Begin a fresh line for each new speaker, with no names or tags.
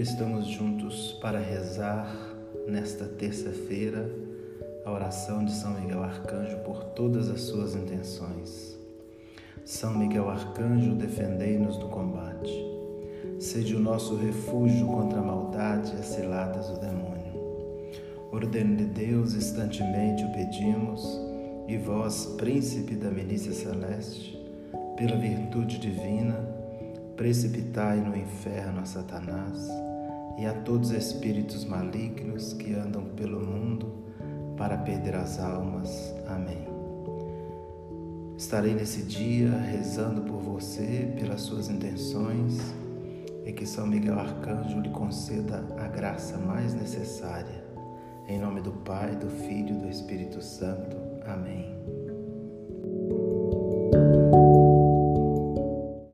estamos juntos para rezar nesta terça-feira a oração de São Miguel Arcanjo por todas as suas intenções. São Miguel Arcanjo, defendei-nos do combate. Sede o nosso refúgio contra a maldade e as ciladas do demônio. Ordeno de Deus, instantemente o pedimos, e vós, príncipe da milícia celeste, pela virtude divina, precipitai no inferno a Satanás e a todos os espíritos malignos que andam pelo mundo para perder as almas. Amém. Estarei nesse dia rezando por você, pelas suas intenções, e que São Miguel Arcanjo lhe conceda a graça mais necessária. Em nome do Pai, do Filho e do Espírito.